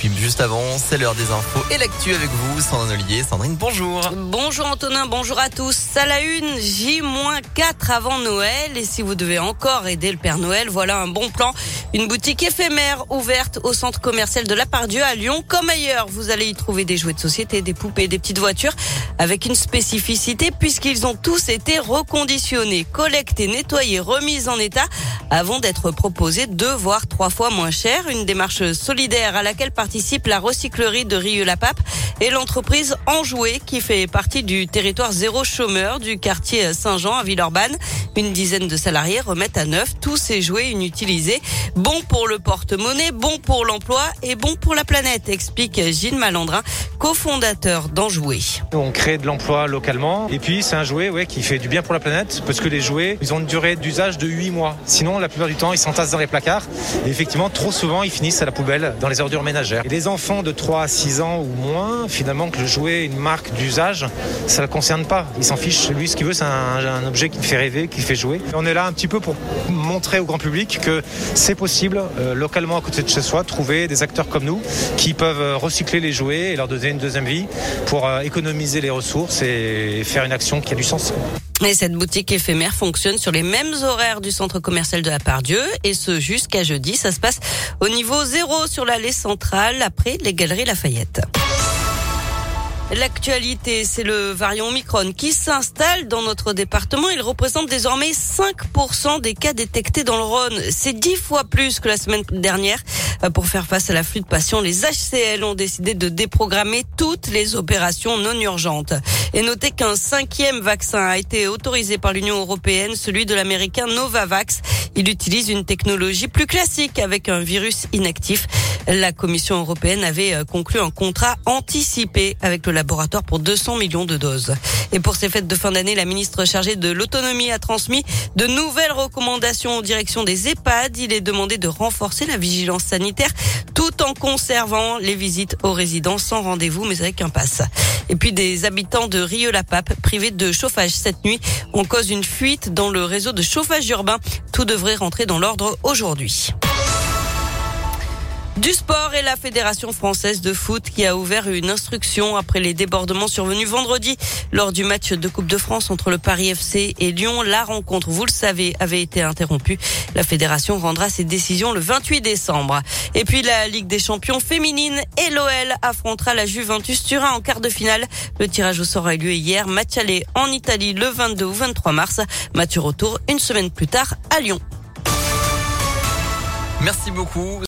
juste avant, c'est l'heure des infos et l'actu avec vous, Sandrine Ollier. Sandrine, bonjour. Bonjour Antonin, bonjour à tous. À la une, J-4 avant Noël. Et si vous devez encore aider le Père Noël, voilà un bon plan. Une boutique éphémère ouverte au centre commercial de la Pardieu à Lyon. Comme ailleurs, vous allez y trouver des jouets de société, des poupées, des petites voitures avec une spécificité puisqu'ils ont tous été reconditionnés, collectés, nettoyés, remis en état avant d'être proposés deux voire trois fois moins cher. Une démarche solidaire à laquelle participe la recyclerie de Rieux-la-Pape et l'entreprise Enjoué qui fait partie du territoire zéro chômeur du quartier Saint-Jean à Villeurbanne. Une dizaine de salariés remettent à neuf tous ces jouets inutilisés. Bon pour le porte-monnaie, bon pour l'emploi et bon pour la planète, explique Gilles Malandrin, cofondateur d'Enjoué. On crée de l'emploi localement et puis c'est un jouet ouais, qui fait du bien pour la planète parce que les jouets, ils ont une durée d'usage de 8 mois. Sinon, la plupart du temps, ils s'entassent dans les placards et effectivement, trop souvent, ils finissent à la poubelle dans les ordures ménagères. Les enfants de 3 à 6 ans ou moins, finalement, que le jouet une marque d'usage, ça ne le concerne pas. Il s'en fiche. Lui, ce qu'il veut, c'est un, objet qui me fait rêver, qui fait jouer. On est là un petit peu pour montrer au grand public que c'est possible, euh, localement à côté de chez soi, trouver des acteurs comme nous qui peuvent euh, recycler les jouets et leur donner une deuxième vie pour euh, économiser les ressources et faire une action qui a du sens. Et cette boutique éphémère fonctionne sur les mêmes horaires du centre commercial de la Pardieu et ce jusqu'à jeudi. Ça se passe au niveau zéro sur l'allée centrale après les galeries Lafayette. L'actualité, c'est le variant Omicron qui s'installe dans notre département. Il représente désormais 5% des cas détectés dans le Rhône. C'est 10 fois plus que la semaine dernière. Pour faire face à l'afflux de patients, les HCL ont décidé de déprogrammer toutes les opérations non urgentes. Et notez qu'un cinquième vaccin a été autorisé par l'Union européenne, celui de l'américain Novavax. Il utilise une technologie plus classique avec un virus inactif. La Commission européenne avait conclu un contrat anticipé avec le laboratoire pour 200 millions de doses. Et pour ces fêtes de fin d'année, la ministre chargée de l'autonomie a transmis de nouvelles recommandations en direction des EHPAD. Il est demandé de renforcer la vigilance sanitaire tout en conservant les visites aux résidents sans rendez-vous mais avec un pass. Et puis des habitants de Rieux-la-Pape privés de chauffage cette nuit ont cause une fuite dans le réseau de chauffage urbain. Tout devrait rentrer dans l'ordre aujourd'hui. Du sport et la Fédération française de foot qui a ouvert une instruction après les débordements survenus vendredi lors du match de Coupe de France entre le Paris FC et Lyon. La rencontre, vous le savez, avait été interrompue. La Fédération rendra ses décisions le 28 décembre. Et puis la Ligue des champions féminine et l'OL affrontera la Juventus Turin en quart de finale. Le tirage au sort a eu lieu hier. Match aller en Italie le 22 ou 23 mars. Match retour une semaine plus tard à Lyon. Merci beaucoup.